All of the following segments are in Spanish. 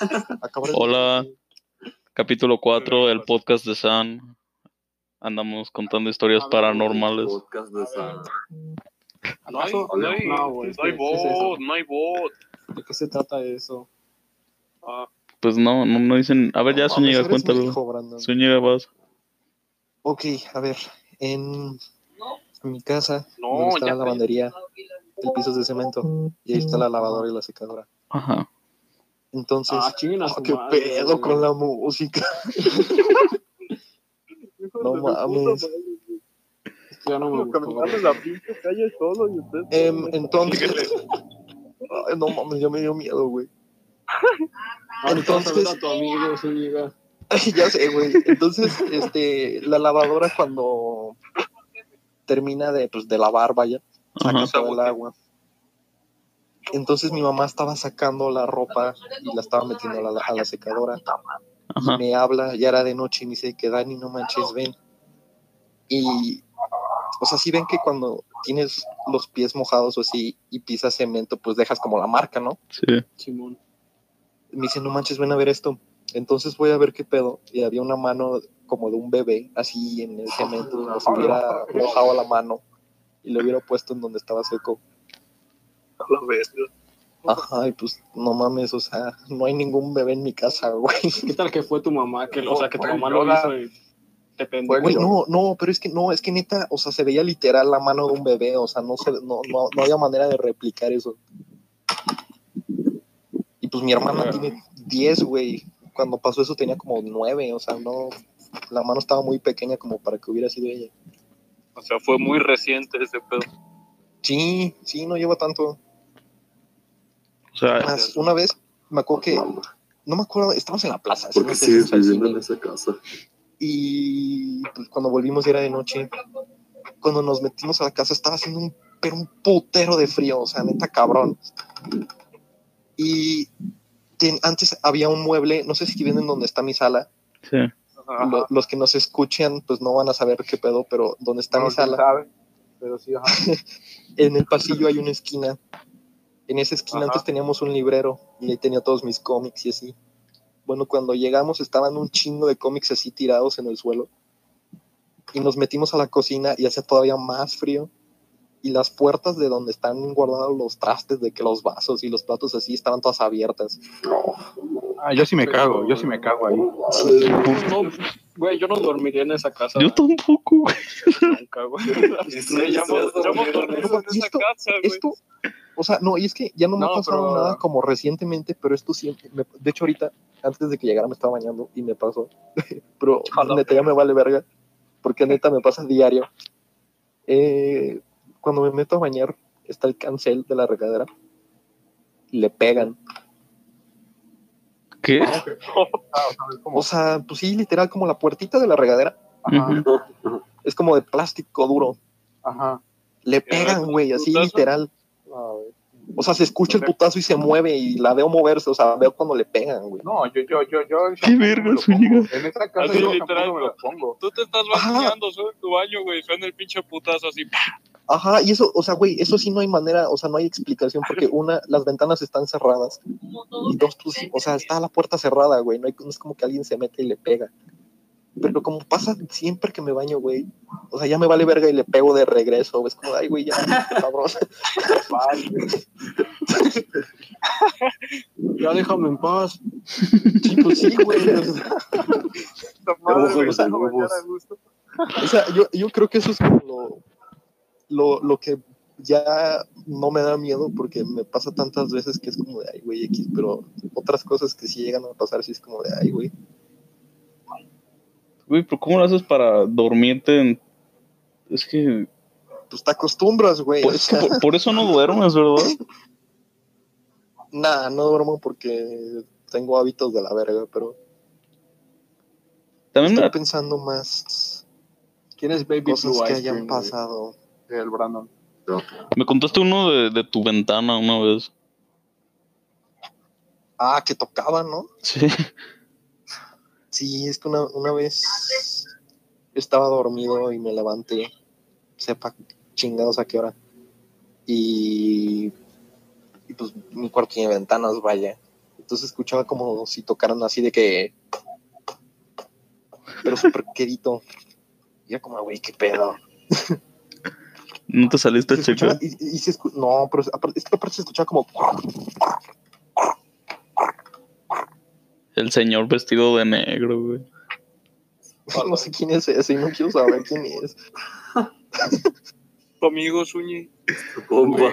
Hola, capítulo 4 el podcast de San. Andamos contando historias paranormales. Podcast de San. No hay, no hay, No, güey, no hay bot, no hay bot. ¿De qué se trata eso? Ah, Pues no, no, no dicen. A ver, ya, Zúñiga, cuéntalo. hijo. Zúñiga, vas. Ok, a ver, en mi casa, No, donde está la lavandería, el piso es de cemento, y ahí está la lavadora y la secadora. Ajá. Entonces, Ah, ah, qué madre, pedo güey. con la música. No mames. Ya no me gustó. caminando en la pinche calle solo y usted. Em, entonces, Ay, no mames, ya me dio miedo, güey. Entonces, entonces- a tu amigo, Zúñiga. ya sé, güey. Entonces, este, la lavadora cuando termina de, pues, de lavar, vaya, saca todo el agua. Entonces mi mamá estaba sacando la ropa y la estaba metiendo a la, a la secadora. Ajá. me habla, ya era de noche, y me dice que Dani, no manches, ven. Y, o sea, sí ven que cuando tienes los pies mojados o así y pisas cemento, pues dejas como la marca, ¿no? Sí. Simón. Me dice, no manches, ven a ver esto. Entonces voy a ver qué pedo. Y había una mano como de un bebé, así en el cemento, si hubiera mojado la mano y lo hubiera puesto en donde estaba seco. A la vez. Ajá, y pues no mames, o sea, no hay ningún bebé en mi casa, güey. ¿Qué tal que fue tu mamá? Que, o sea, que tu mamá lo hizo y te pendejo. Güey, no, no, pero es que no, es que neta, o sea, se veía literal la mano de un bebé, o sea, no, se, no, no, no había manera de replicar eso. Y pues mi hermana tiene 10, güey. Cuando pasó eso tenía como 9, o sea, no, la mano estaba muy pequeña como para que hubiera sido ella. O sea, fue muy reciente ese pedo. Sí, sí, no lleva tanto. O sea, Más, una vez me acuerdo que, no me acuerdo, estábamos en la plaza. ¿Por qué ¿sí? sigues Al viviendo en esa casa? Y pues, cuando volvimos ya era de noche. Cuando nos metimos a la casa estaba haciendo un, pero un putero de frío, o sea, neta cabrón. Y ten- antes había un mueble, no sé si vienen donde está mi sala. sí. Lo- los que nos escuchan pues no van a saber qué pedo, pero donde está mi sala, sabe, pero sí, ajá. en el pasillo hay una esquina. En esa esquina Ajá. antes teníamos un librero y ahí tenía todos mis cómics y así. Bueno, cuando llegamos estaban un chingo de cómics así tirados en el suelo. Y nos metimos a la cocina y hacía todavía más frío. Y las puertas de donde están guardados los trastes, de que los vasos y los platos así estaban todas abiertas. Ah, yo sí me cago, yo sí me cago ahí. No, güey, yo no dormiría en esa casa. Yo tampoco, güey. Nunca, güey. Sí, ya hemos ya hemos dormido en ¿Y esa esto-. Esto, o sea, no, y es que ya no me No, ha pasado pero- nada como recientemente, pero esto siempre, me- de hecho ahorita, antes de que llegara me estaba bañando y me pasó, pero Jala. neta ya me vale verga, porque neta me pasa diario. Eh, cuando me meto a bañar, está el cancel de la regadera, y le pegan. ¿Qué? O sea, pues sí, literal, como la puertita de la regadera, Ujú. es como de plástico duro. Ajá. Le pegan, güey, así literal. O sea, se escucha el putazo y se mueve y la veo moverse, o sea, veo cuando le pegan, güey. No, yo, yo, yo, yo. Qué verga, Zúñiga. En esa casa Así yo literal, me lo pongo. Tú te estás bañando, suena tu baño, güey, suena el pinche putazo así. Ajá, y eso, o sea, güey, eso sí no hay manera, o sea, no hay explicación, porque una, las ventanas están cerradas, y dos, pues, o sea, está la puerta cerrada, güey, no, hay, no es como que alguien se mete y le pega. Pero como pasa siempre que me baño, güey, o sea, ya me vale verga y le pego de regreso, es como, ay, güey, ya, cabrón. Ya déjame en paz. Sí, pues sí, güey. O sea, yo, yo creo que eso es como lo, lo, lo que ya no me da miedo, porque me pasa tantas veces que es como de, ay, güey, X, pero otras cosas que sí llegan a pasar, sí es como de, ay, güey. Güey, pero ¿cómo lo haces para dormirte en... Es que... pues te acostumbras, güey. Por, O sea, por- por eso no duermes, ¿verdad? nah, no duermo porque tengo hábitos de la verga, pero También estoy me... pensando más ¿Quién es Baby cosas Blue que Ice hayan Cream, güey? pasado. El Brandon. me contaste uno de, de tu ventana una vez. Ah, que tocaba, ¿no? Sí. Sí, es que una, una vez estaba dormido y me levanté, sepa chingados a qué hora. Y, y pues mi cuarto tiene ventanas, vaya. Entonces escuchaba como si tocaran así de que. Pero súper quedito. Y era como, güey, qué pedo. ¿No te saliste chico? y, y se escu- no, pero aparte, es que aparte se escuchaba como. El señor vestido de negro, güey. No sé quién es ese y no quiero saber quién es. Tu amigo Suñi. Compa.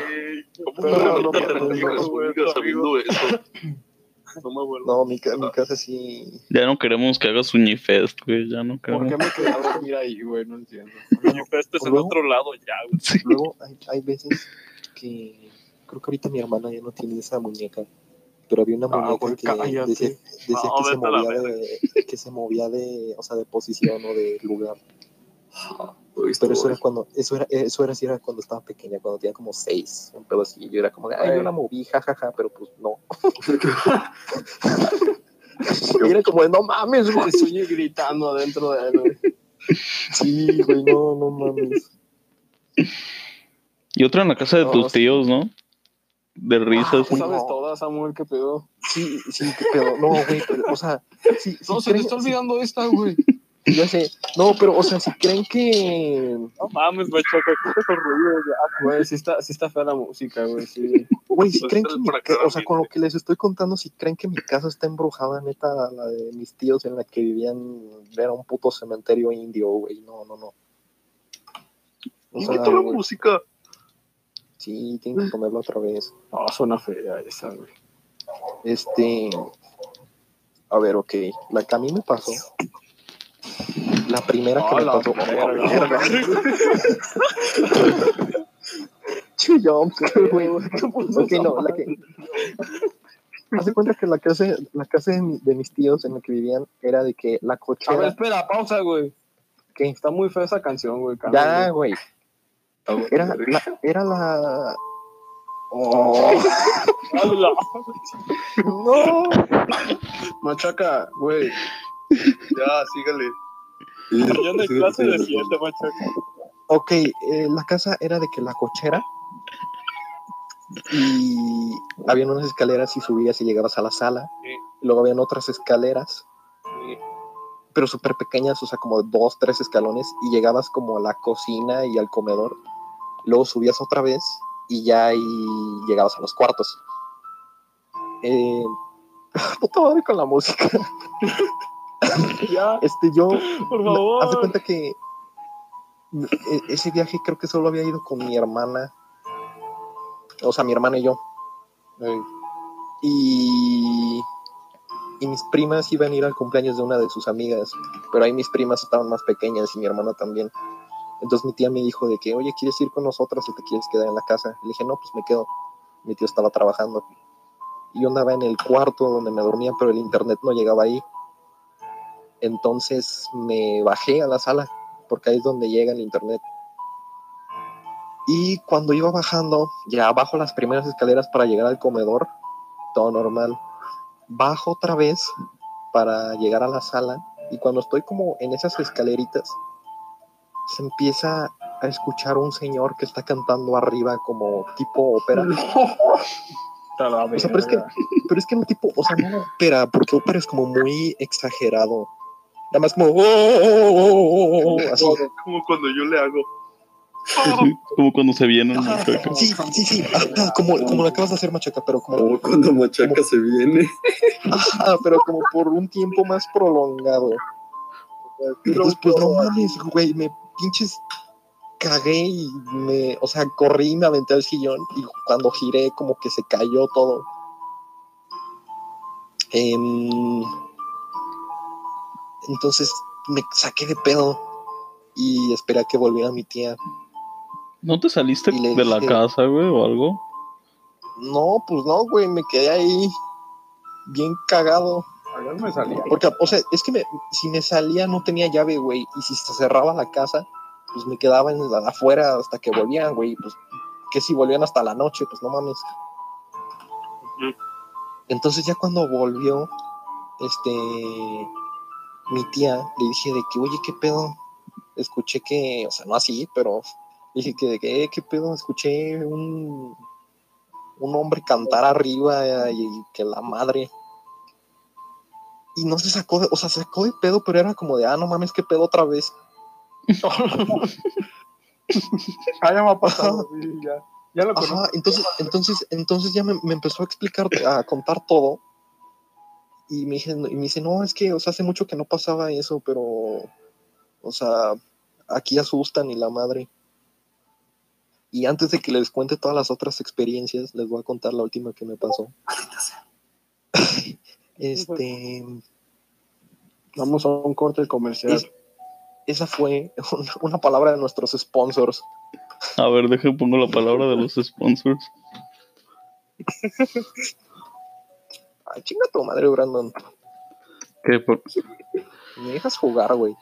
No, no, mi, ca- mi casa sí. Ya no queremos que hagas Unifest, güey. Ya no ¿Por queremos. qué me quedé a dormir ahí, güey? No entiendo. Suñi Fest es en otro lado ya, güey. Sí. Luego hay, hay veces que. Creo que ahorita mi hermana ya no tiene esa muñeca. Pero había una Ah, muñeca que decía, decía No, que, se movía de, que se movía de, o sea, de posición o de lugar. Pero eso era cuando, eso era, eso era, era cuando estaba pequeña, cuando tenía como seis, un pedo así. Yo era como, ay, yo la moví, jajaja, pero pues no. Y era como, de, no mames, güey. Estoy gritando adentro de él, güey. Sí, güey, no, no mames. Y otra en la casa de No, tus sí. tíos, ¿no? De risas. Uy, sabes no. todas, Samuel, qué pedo. Sí, sí, qué pedo. No, güey, pero, o sea, sí, No, se te creen- está olvidando esta, güey. ya sé. No, pero, o sea, si creen que, No mames, machaca, esos ruidos ya. Güey, sí está, sí está fea la música, güey. Sí. güey, si Pues creen que, mi o sea, con lo que les estoy contando, si creen que mi casa está embrujada, neta, la de mis tíos en la que vivían, era un puto cementerio indio, güey. No, no, no. O sea, Quita la güey, música. Sí, tienen que ponerlo otra vez. No, suena fea esa, güey. Este. A ver, ok. La que a mí me pasó. La primera que me la pasó. verga. Chillón, güey. Ok, no, la que. Haz de cuenta que la casa, la casa de, mi- de mis tíos en la que vivían era de que la A ver, cochera. espera, pausa, güey. ¿Qué? Está muy fea esa canción, güey. Ya, güey. Era la. Era la... Oh, no. Machaca, güey. Ya, sígale. Mañana hay clase de 7, machaca. Ok, eh, la casa era de que la cochera y habían unas escaleras y subías y llegabas a la sala. Sí. Y luego habían otras escaleras, Sí. pero súper pequeñas, o sea, como dos, tres escalones y llegabas como a la cocina y al comedor. Luego subías otra vez y ya ahí llegabas a los cuartos. Eh, puta madre con la música. Ya, Este, yo por favor. Haz de cuenta que e- ese viaje creo que solo había ido con mi hermana. O sea, mi hermana y yo. Y, y mis primas iban a ir al cumpleaños de una de sus amigas. Pero ahí mis primas estaban más pequeñas y mi hermana también. Entonces mi tía me dijo de que, oye, ¿quieres ir con nosotros o te quieres quedar en la casa? Le dije, no, pues me quedo. Mi tío estaba trabajando. Y yo andaba en el cuarto donde me dormía, pero el internet no llegaba ahí. Entonces me bajé a la sala, porque ahí es donde llega el internet. Y cuando iba bajando, ya bajo las primeras escaleras para llegar al comedor, todo normal. Bajo otra vez para llegar a la sala y cuando estoy como en esas escaleritas, se empieza a escuchar un señor que está cantando arriba como tipo ópera. O sea, pero es que, pero es que no tipo, o sea, no ópera, porque ópera es como muy exagerado. Nada más como, "Oh, oh, oh, oh, oh", así. Como cuando yo le hago. Como cuando se vienen. machaca. Sí, sí, sí, ajá, como, como lo acabas de hacer, Machaca, pero como, Como cuando Machaca se viene. ajá, pero como por un tiempo más prolongado. Entonces, pues no mames, güey, me pinches cagué y me, o sea, corrí y me aventé al sillón y cuando giré como que se cayó todo. Em, entonces me saqué de pedo y esperé a que volviera mi tía. ¿No te saliste de la casa, güey, o algo? No, pues no, güey, me quedé ahí bien cagado. Me salía. Porque, o sea, es que me- si me salía no tenía llave, güey. Y si se cerraba la casa, pues me quedaba en la, afuera hasta que volvían, güey. Pues, que si volvían hasta la noche, pues no mames. Entonces ya cuando volvió, este, mi tía, le dije de que, oye, ¿qué pedo? Escuché que, o sea, no así, pero dije que, de que, "Eh, ¿qué pedo? Escuché un, un hombre cantar arriba y que la madre. Y no se sacó de, o sea, se sacó de pedo, pero era como de, ah, no mames, qué pedo otra vez. Ah, ya me ha pasado. sí, ya. Ya lo conozco. Ajá, entonces, entonces, entonces ya me, me empezó a explicar, a contar todo. Y me, dije, y me dice, no, es que, o sea, hace mucho que no pasaba eso, pero, o sea, aquí asustan y la madre. Y antes de que les cuente todas las otras experiencias, les voy a contar la última que me pasó. este, Vamos a un corte comercial. es- esa fue una, una palabra de nuestros sponsors. A ver, deje pongo la palabra de los sponsors. Ay, chinga tu madre, Brandon. ¿Qué, por- Me dejas jugar, güey.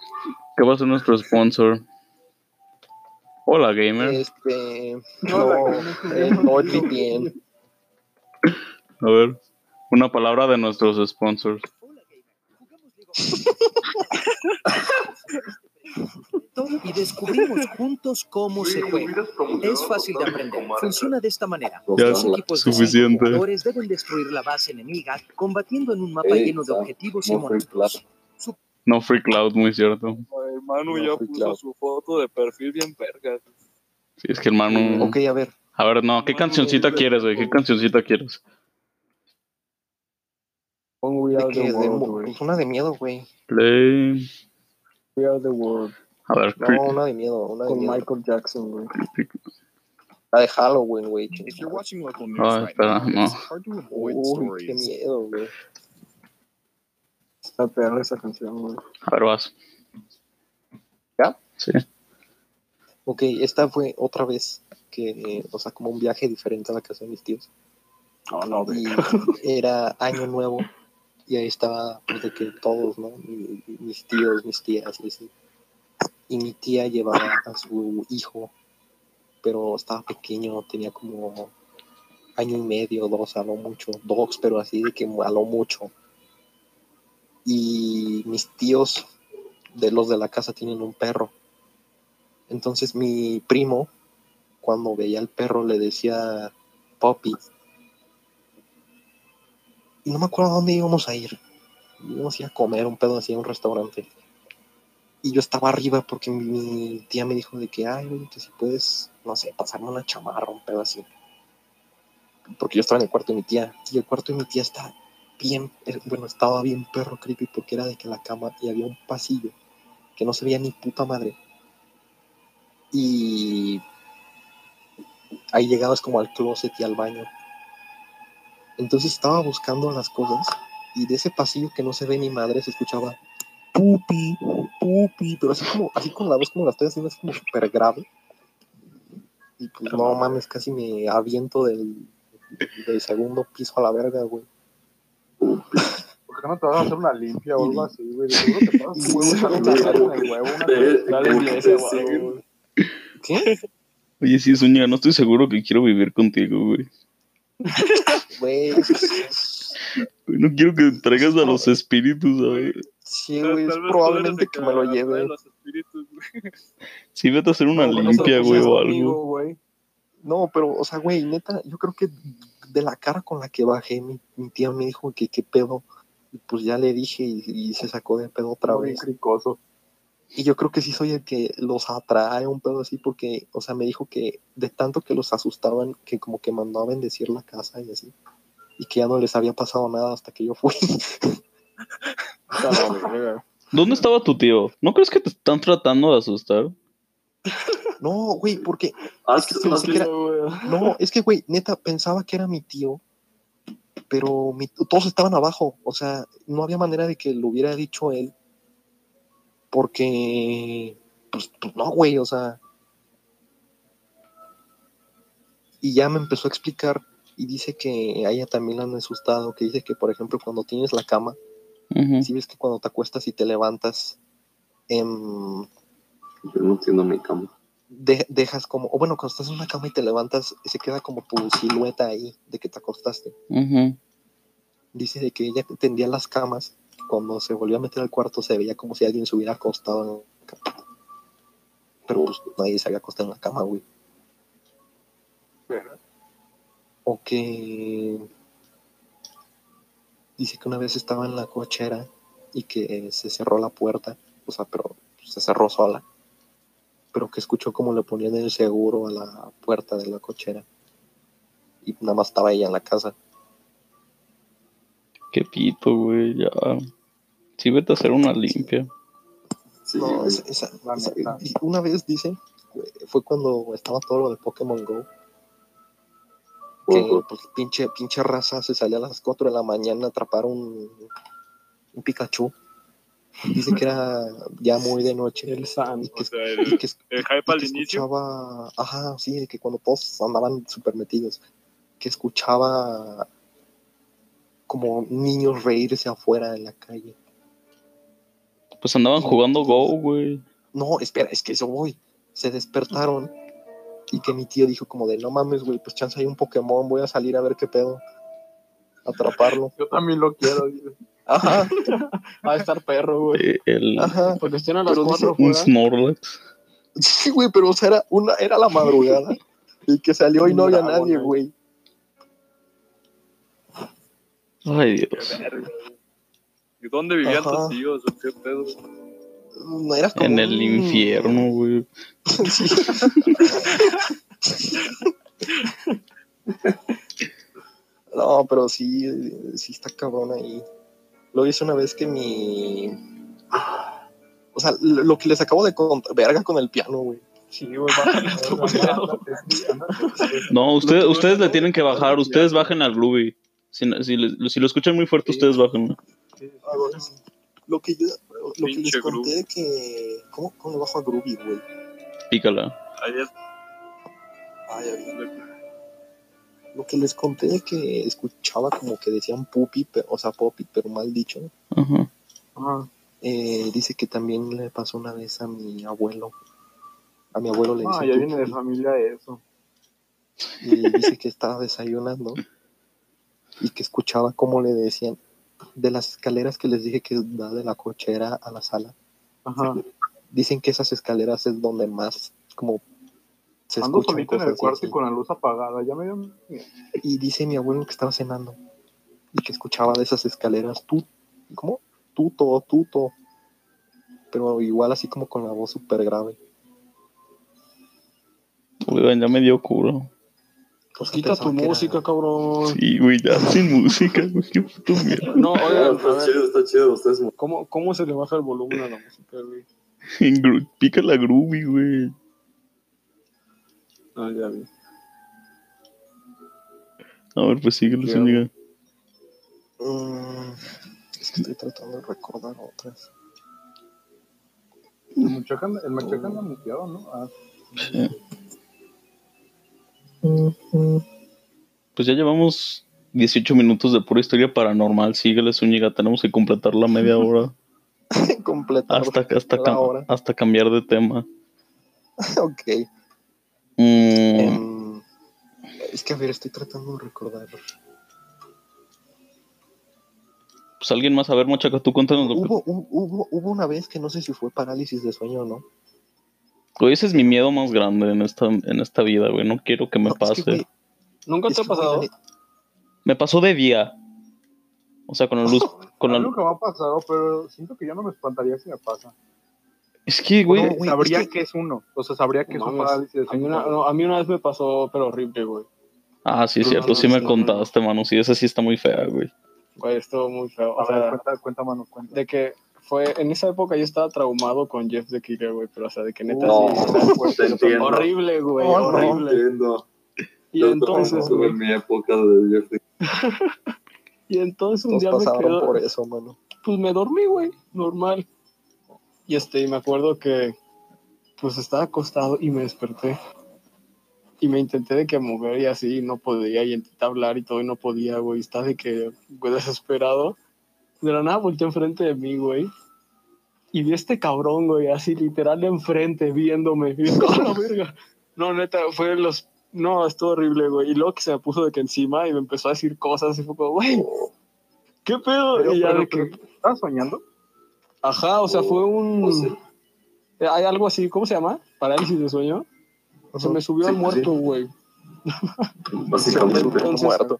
qué va a ser nuestro sponsor? Hola, gamer. Este, No, no, eh, NordVPN. A ver, una palabra de nuestros sponsors. y descubrimos juntos cómo se juega. Es fácil de aprender. Funciona de esta manera. Ya, Dos equipos de suficiente. jugadores deben destruir la base enemiga combatiendo en un mapa lleno de objetivos y monstruos. No Free Cloud, muy cierto. Ay, Manu No, ya puso su foto de perfil bien verga. Sí, es que el Manu. Ok, a ver. A ver, no, ¿qué cancioncita quieres, güey? ¿Qué cancioncita quieres? Pon We De Are the de, World, güey. pues una de miedo, güey. Play. We Are the World. A ver, No, una de miedo, una de Con miedo. Michael Jackson, güey. La de Halloween, güey. Ah, espera, no. Uy, qué miedo, güey. Está perra esa canción, güey. A ver, vas. ¿Ya? Sí. Ok, esta fue otra vez que, o sea, como un viaje diferente a la casa de mis tíos. No, no. Y era año nuevo y ahí estaba, pues, de que todos, ¿no? Mi- Mis tíos, mis tías y así. Y mi tía llevaba a su hijo, pero estaba pequeño, tenía como año y medio, dos a lo mucho, dos, pero así de que a lo mucho. Y mis tíos de los de la casa tienen un perro. Entonces mi primo, cuando veía al perro, le decía Poppy. Y no me acuerdo a dónde íbamos a ir. Íbamos a comer un pedo así a un restaurante. Y yo estaba arriba porque mi, tía me dijo de que, ay, que si puedes, no sé, pasarme una chamarra, un pedo así. Porque yo estaba en el cuarto de mi tía. Y el cuarto de mi tía está bien, eh, bueno, estaba bien perro creepy porque era de que la cama y había un pasillo que no se veía ni puta madre. Y ahí llegabas como al closet y al baño. Entonces estaba buscando las cosas y de ese pasillo que no se ve ni madre se escuchaba pupi, pupi, pero así como, así con la voz como la estoy haciendo, es como súper grave. Y pues no mames, casi me aviento del, del segundo piso a la verga, güey. ¿Por qué no te vas a hacer una limpia o algo así, güey? Seguro te pasas el huevo, una. Dale, iglesia. ¿Qué? Oye, sí, Zúñiga, no estoy seguro que quiero vivir contigo, güey. Güey, No quiero que traigas a los espíritus, ¿sabes? sí, güey, es probablemente que me lo lleve. Sí, vete a hacer una No, limpia, güey, o algo. No, pero, o sea, güey, neta, yo creo que de la cara con la que bajé, mi, mi tía me dijo que qué pedo. Y pues ya le dije y, y se sacó de pedo otra Muy vez. cricoso. Y yo creo que sí soy el que los atrae un pedo así, porque, o sea, me dijo que de tanto que los asustaban, que como que mandó a bendecir la casa y así. Y que ya no les había pasado nada hasta que yo fui. ¿Dónde estaba tu tío? ¿No crees que te están tratando de asustar? no, güey, porque Haz- Es que pensé que era- No, es que, güey, neta, pensaba que era mi tío, pero mi- todos estaban abajo. O sea, no había manera de que lo hubiera dicho él. Porque, pues, pues no, güey, o sea. Y ya me empezó a explicar y dice que a ella también la han asustado, que dice que, por ejemplo, cuando tienes la cama, si ves que cuando te acuestas y te levantas, em, Yo no entiendo mi cama. de- dejas como, o bueno, cuando estás en una cama y te levantas, se queda como tu silueta ahí de que te acostaste. Dice de que ella tendía las camas, cuando se volvió a meter al cuarto se veía como si alguien se hubiera acostado en la cama. Pero pues nadie se había acostado en la cama, güey. O que dice que una vez estaba en la cochera y que se cerró la puerta, o sea, pero se cerró sola, pero que escuchó como le ponían el seguro a la puerta de la cochera y nada más estaba ella en la casa. Qué pito, güey, ya. Sí, vete a hacer una limpia. Sí, No, esa- esa- esa- una vez dice, güey, fue cuando estaba todo lo de Pokémon Go, que pues pinche, pinche raza se salía a las 4 de la mañana a atrapar un, un Pikachu. Dice que era ya muy de noche. El San. y que, O sea, y el, que- el y que al inicio. escuchaba, ajá, sí, de que cuando todos andaban súper metidos, que escuchaba como niños reírse afuera en la calle. Pues andaban jugando Go, güey. No, espera, es que eso voy. Se despertaron y que mi tío dijo como de, no mames, güey, pues chance hay un Pokémon, voy a salir a ver qué pedo. Atraparlo. Yo también lo quiero. dice. Ajá, Va a estar perro, güey. Eh, el, ajá. Porque estén a las Pero cuatro un. Snorlax. Sí, güey, pero o sea, era, una, era la madrugada y que salió y no había nadie, güey. güey. Ay, Dios. ¿Y dónde vivían Ajá. tus tíos? ¿O qué pedo? No era como En el un- infierno, güey. Sí. no, pero sí, sí está cabrón ahí. Lo hice una vez que mi. O sea, lo lo que les acabo de contar, verga con el piano, güey. Sí. No, ustedes, ustedes le tienen que bajar. Ustedes bajen al Groovy. Si, si, le- si lo escuchan muy fuerte, ustedes bajen. Lo que yo, lo que les conté que. ¿Cómo, cómo le bajo a Groovy, güey? Pícala. Es. Ay, ay. Lo que les conté de que escuchaba como que decían pupi, o sea, popi, pero mal dicho. Ajá. Ajá. Eh, dice que también le pasó una vez a mi abuelo. A mi abuelo le dice Ah, ya viene de familia eso. y dice que estaba desayunando y que escuchaba cómo le decían de las escaleras que les dije que da de la cochera a la sala. Ajá. Dicen que esas escaleras es donde más como se Ando escuchan solito en el cuarto así. y con la luz apagada. Ya me dio miedo. Y dice mi abuelo que estaba cenando y que escuchaba de esas escaleras tú, ¿cómo? Tuto, tuto. Pero igual así como con la voz súper grave. Oigan, ya me dio culo. Sea, Quita tu que era- música, cabrón. Sí, güey, ya sin música, güey. Qué puto mierda. No, oigan, está chido, está chido. Ustedes ¿cómo, ¿cómo se le baja el volumen a la música, güey? En Pica la Groovy, güey. Ah, ya vi. A ver, pues síguelo, Ya. Zúñiga. Mm, es que estoy tratando de recordar otras. El muchacho anda, el muchacho anda muteado, ¿no? Ah, Sí. Pues ya llevamos 18 minutos de pura historia paranormal. Síguele, Zúñiga. Tenemos que completar la media hora Completar hasta, hasta, cam- hora. hasta cambiar de tema. ok. Mm, Em, es que a ver, estoy tratando de recordar. pues alguien más, a ver, Mochaca, tú cuéntanos lo que... Hubo, hu- hubo, hubo una vez que no sé si fue parálisis de sueño o no. Güey, ese es mi miedo más grande en esta, en esta vida, güey. No quiero que me No, es pase. que, güey, ¿Nunca te ha pasado? Me pasó de día. O sea, con la luz. Con a la... nunca me ha pasado, pero siento que ya no me espantaría si me pasa. Es que, güey. No, güey, sabría es que- que... es uno. O sea, sabría que No es un mames. parálisis A mí, una, no, a mí una vez me pasó, pero horrible, güey. Ah, sí, es cierto. Sí me no, contaste, mano. Sí, esa sí está muy fea, güey. Güey, estuvo muy feo. A O ver, sea, cuenta, cuenta, mano, cuenta. de que fue, en esa época yo estaba traumado con Jeff the Killer, güey, pero o sea, de que neta No, sí, te entiendo. horrible, güey, No, no. horrible. entiendo. Y Yo entonces, güey, mi época de Jeffrey. y entonces un Todos día me pasaron quedo, por eso, mano. pues me dormí, güey, normal. Y este, y me acuerdo que, pues estaba acostado y me desperté. Y me intenté de que mover y así, y no podía, y intenté hablar y todo, y no podía, güey. Estaba de que, güey, desesperado. De la nada volteé enfrente de mí, güey. Y vi a este cabrón, güey, así literal enfrente, viéndome. Y yo, "A la verga! No, neta, fue de los. No, estuvo horrible, güey. Y luego que se me puso de que encima y me empezó a decir cosas, y fue como, güey, ¿qué pedo? Pero, y ya pero, de que. ¿Estabas soñando? Ajá, o sea, fue un. Hay algo así, ¿cómo se llama? Parálisis de sueño. Se me subió Sí, al muerto, güey. Básicamente. Entonces, muerto.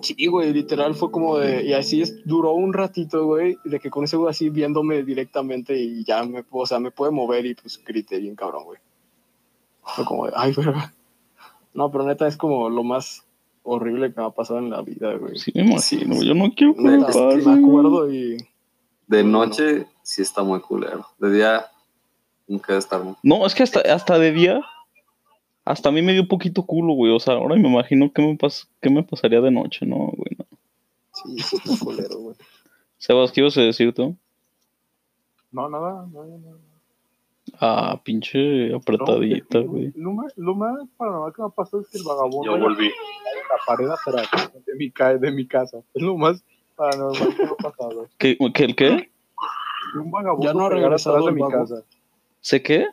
Sí, güey, literal fue como de. Y así es, duró un ratito, güey, de que con ese güey así viéndome directamente y ya me, o sea, me puede mover y pues grité bien cabrón, güey. Fue como de, ay, verga. No, pero neta es como lo más horrible que me ha pasado en la vida, güey. Sí, me imagino. Yo no quiero que me pase. me acuerdo y. De No, noche sí está muy culero. De día nunca debe estar. No, es que hasta, hasta de día, hasta a mí me dio poquito culo, güey. O sea, ahora me imagino qué me, pas qué me pasaría de noche, ¿no, güey? No. Sí, sí está culero, güey. Sebas, ¿qué ibas a decir tú? No, nada, nada, nada. Ah, pinche apretadita, No, güey. Lo más, lo más paranormal que me ha pasado es que el vagabundo Yo volví. en la pared atrás de mi, ca- de mi casa. Es lo más paranormal que me ha pasado. ¿Qué, qué, el qué? Que un vagabundo Ya no ha regresado atrás de mi casa. ¿Sé qué?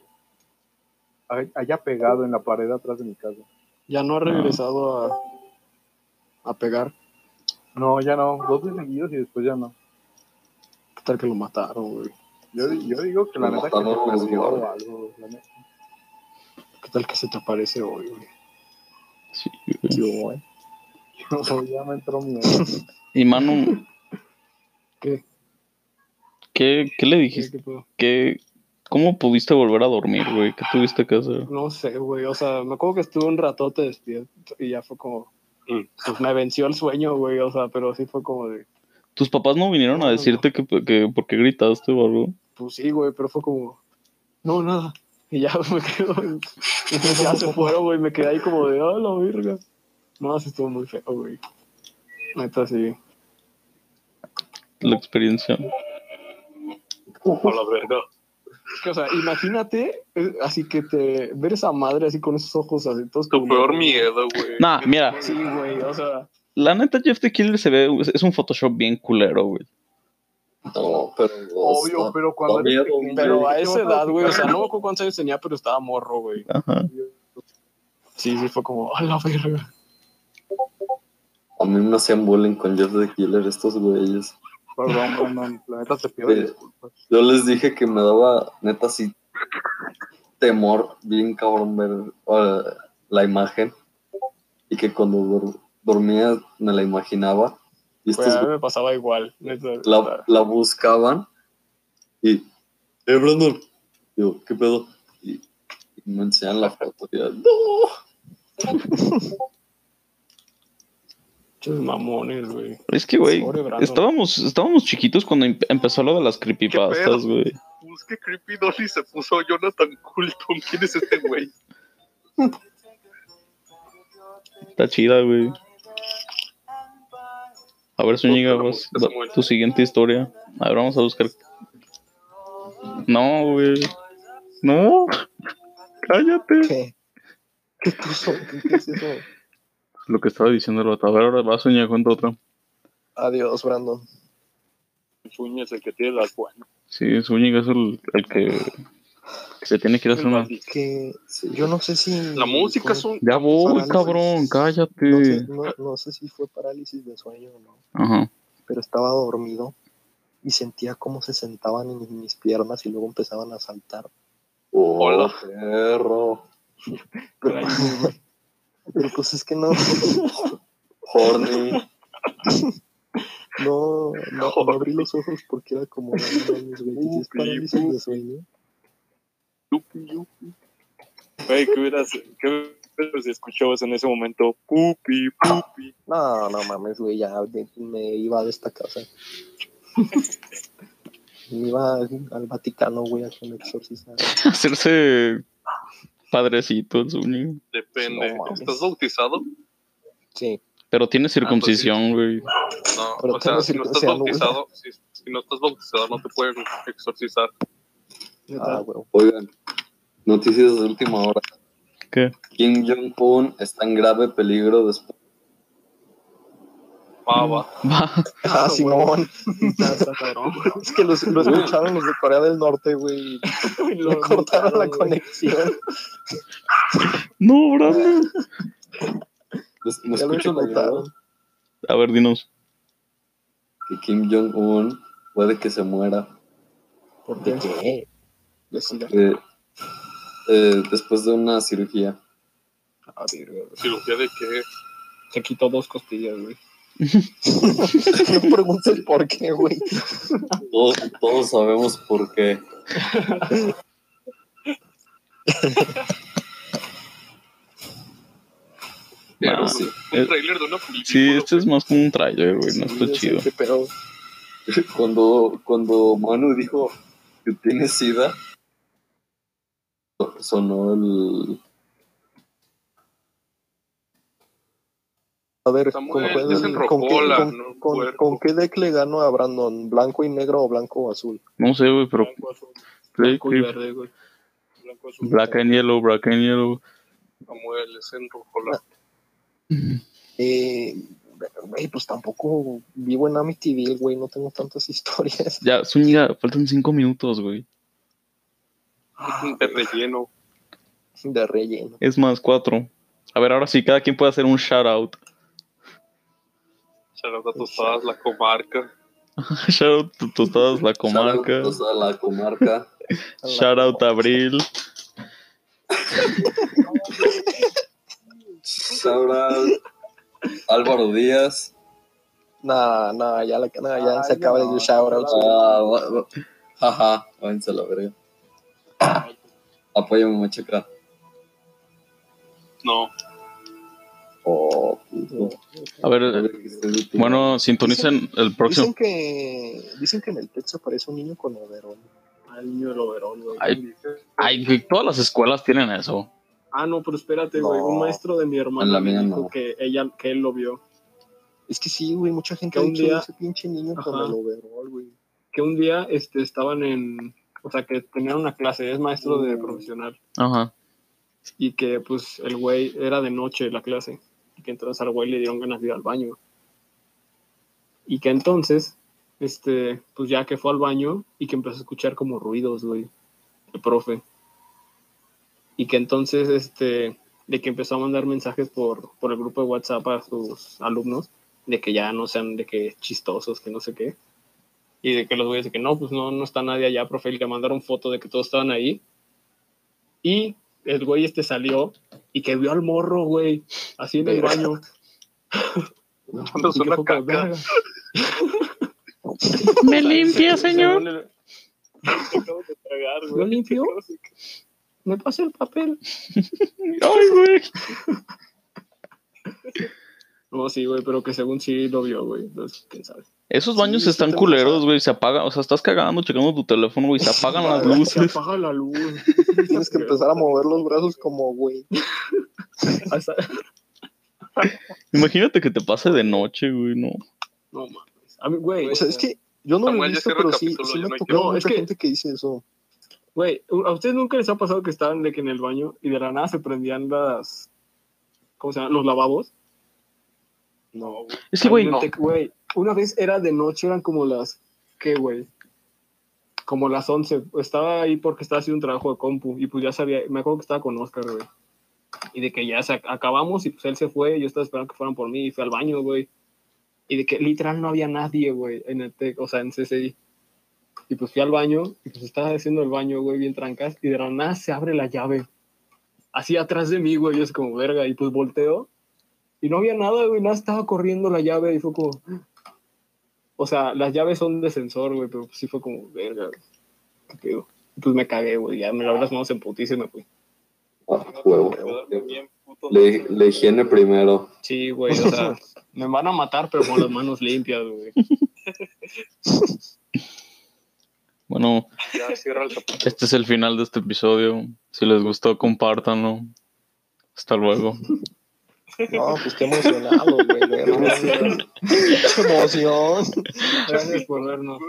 Hay- Haya pegado en la pared atrás de mi casa. Ya no ha regresado a. a pegar. No, ya no. Dos días seguidos y después ya no. ¿Qué tal que lo mataron, güey? Yo, yo digo que la Lo neta que perdió güey. o algo. La neta. ¿Qué tal que se te aparece hoy, güey? Sí, güey. Yo, güey. Ya me entró miedo. Y Manu, ¿Qué? ¿qué, qué le ¿Qué, dijiste? qué? ¿Qué, ¿Cómo pudiste volver a dormir, güey? ¿Qué tuviste que hacer? No sé, güey. O sea, me acuerdo que estuve un ratote despierto y ya fue como. Pues me venció el sueño, güey. O sea, pero sí fue como de. ¿Tus papás no vinieron a no, decirte que, que por qué gritaste o algo? Pues sí, güey, pero fue como. No, nada. Y ya me quedo. Y ya se fueron, güey. Me quedé ahí como de. ¡Ah, la verga! No, sí estuvo muy feo, güey. Neta, sí. La experiencia. A la verga. Que, O sea, imagínate, eh, así que te. Ver esa madre así con esos ojos así, todos Tu como- peor miedo, güey. Nah, mira, Sí, güey, o sea. la neta Jeff the Killer se ve, es un Photoshop bien culero, güey. No, pero. Obvio, está- pero cuando da eres miedo, pequeño, Pero a ¿qué esa edad, güey, o sea, no me acuerdo cuántos años tenía, pero estaba morro, güey. Ajá. Sí, sí, fue como, a la verga. A mí me hacían bullying con Jeff the Killer estos güeyes. Perdón, Brandon, la neta te pido Sí. disculpas. Yo les dije que me daba, neta, así, temor, bien cabrón, ver uh, la imagen. Y que cuando dor- dormía me la imaginaba. Y estos a mí me pasaba igual. neta, la, la buscaban. Y, eh, Brandon. Digo, ¿qué pedo? Y, y me enseñan la foto. Y yo, no. Mamones, güey. Es que, güey, estábamos, estábamos chiquitos cuando em- empezó lo de las creepypastas, güey. Pues que Creepy Dolly se puso Jonathan Coulton. ¿Quién es este güey? Está chida, güey. A ver, Zúñiga, vas- tu siguiente historia. A ver, vamos a buscar. No, güey. No. Cállate. ¿Qué? ¿Qué puso? ¿Qué, qué es eso? Lo que estaba diciendo el vato. A ver, ahora va Zúñiga, cuenta otra. Adiós, Brandon. Suña es el que tiene las buenas. Sí, Zúñiga es el, el que, que se tiene que ir a hacer una. Que yo no sé si. La música es un. Ya voy, Parálisis. cabrón, No sé, cállate. no, no sé si fue parálisis de sueño o no, Ajá. pero estaba dormido y sentía cómo se sentaban en mis piernas y luego empezaban a saltar. Oh, Hola. perro. Pero, pues es que no, Horny. no, no, no abrí los ojos porque era como, no mames, güey, es parálisis de sueño. Yupi, yupi. Güey, ¿qué hubieras, qué hubieras escuchabas en ese momento? Pupi, pupi. No, no mames, güey, ya me iba de esta casa. Me iba al Vaticano, güey, a que me exorcizaran. Hacerse padrecito el Zúñiga. Depende. No. ¿Estás bautizado? Sí, Pero tiene circuncisión, güey. No, Pero o sea, si no estás bautizado, si, si no estás bautizado, no te pueden exorcizar. ah, güey. Oigan, noticias de última hora. ¿Qué? Kim Jong-un está en grave peligro después. Va, va. Va. Ah, Simón. Está cabrón. Es que los, lo escucharon los de Corea del Norte, güey. Y lo Me cortaron la conexión. No, Brandon. ¿Me, me Ya lo escucho mutaron. A ver, dinos. Que Kim Jong-un puede que se muera. ¿Por ¿De qué? eh, eh, después de una cirugía. Ah. ¿Cirugía de qué? Se quitó dos costillas, güey. no preguntes por qué, güey. Todos, todos sabemos por qué. Pero Ah, sí, Un trailer de una película. Sí, este es más como un trailer, güey, no está chido. Pero cuando, cuando Manu dijo que tiene sida, sonó el... A ver, Samuel, ¿con, con qué, con- no, el con- cuerpo. con qué deck le gano a Brandon? ¿Blanco y negro o blanco o azul? No sé, güey, pero Blanco, azul, blanco y verde, güey. Blanco azul. Black and Yellow, Black and Yellow. Samuel, se enrojó la. Eh, güey, pues tampoco vivo en Amityville, güey, no tengo tantas historias. Ya, Zúñiga, faltan cinco minutos, güey. De relleno. De relleno. Es más, cuatro. A ver, ahora sí, cada quien puede hacer un shout out. Charlotte Tostadas, la comarca. shout out Tostadas La Comarca. Shout out a la comarca. Shout out Abril. Shout out Álvaro Díaz. Nah, nah, ya, la, nah, ya Ay, se acaba no, de shout out. Jaja, váyanse a la verga. Apóyame, machaca. No, Oh, puto. A ver, bueno, sintonicen el próximo. Dicen que, dicen que en el texto aparece un niño con overol. Al niño del overol, güey. Ay, ay, güey, todas las escuelas tienen eso. Ah, no, pero espérate, No. güey. Un maestro de mi la me mía dijo no. que, ella, que él lo vio. Es que sí, güey, mucha gente Que un día- ese pinche niño con Ajá. el overol, güey. Que un día este, estaban en. O sea, que tenían una clase, es maestro de Mm. profesional. Ajá. Y que, pues, el güey era de noche la clase. Y que entonces al güey le dieron ganas de ir al baño. Y que entonces, este, pues ya que fue al baño y que empezó a escuchar como ruidos, güey, el profe. Y que entonces, este, de que empezó a mandar mensajes por, por el grupo de WhatsApp a sus alumnos, de que ya no sean de que chistosos, que no sé qué. Y de que los güeyes de que no, pues no, no está nadie allá, profe, y le mandaron foto de que todos estaban ahí. Y el güey este salió y que vio al morro, güey, así en el baño. Y que una caca. ¿Me limpia, señor? Acabo de tragar, güey. ¿Lo limpió? Me pasa el papel. Ay, güey. No, sí, güey, pero que según sí lo vio, güey. Entonces, quién sabe. Esos baños Sí, están culeros, güey. Se apagan, o sea, estás cagando, checando tu teléfono, güey. Se apagan las Se luces. apaga la luz. Tienes que empezar a mover los brazos como, güey. Hasta- Imagínate que te pase de noche, güey, no. No mames. A mí, güey, O sea, es que yo no lo he visto, pero sí, sí me que- No, mucha es que- gente que dice eso. güey, ¿a ustedes nunca les ha pasado que estaban de que en el baño y de la nada se prendían las. ¿Cómo se llama? Los lavabos. No, Es que, güey, te- Güey, una vez era de noche, eran como las. ¿Qué, güey? Como las 11. Estaba ahí porque estaba haciendo un trabajo de compu y pues ya sabía. Me acuerdo que estaba con Oscar, güey. Y de que ya se ac- acabamos y pues él se fue. Yo estaba esperando que fueran por mí y fui al baño, güey. Y de que literal no había nadie, güey, en el TEC, o sea, en CCI. Y pues fui al baño y pues estaba haciendo el baño, güey, bien trancas. Y de la nada se abre la llave. Así atrás de mí, güey. Yo es como, verga. Y pues volteo. Y no había nada, güey. Nada estaba corriendo la llave. Y fue como. O sea, las llaves son de sensor, güey. Pero pues sí fue como, verga. ¿Qué pedo? Pues me cagué, güey. Ya me lavé las manos en putiza y me fui. Ah, huevo. Bien, puto. Le, le higiene primero. Sí, güey. O sea, me van a matar, pero con las manos limpias, güey. bueno, Ya cierra el capítulo. este es el final de este episodio. Si les gustó, compártanlo. Hasta luego. no, pues qué emocionado, güey. Qué emoción. Gracias por vernos.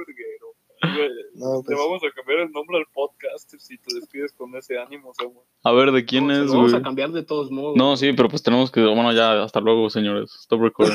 Güey, No, Te pues, vamos a cambiar el nombre al podcast si te despides con ese ánimo, Samuel. A ver, ¿de quién No, es, lo vamos güey? a cambiar de todos modos. No, sí, pero pues tenemos que. Bueno, ya, hasta luego, señores. Stop recording.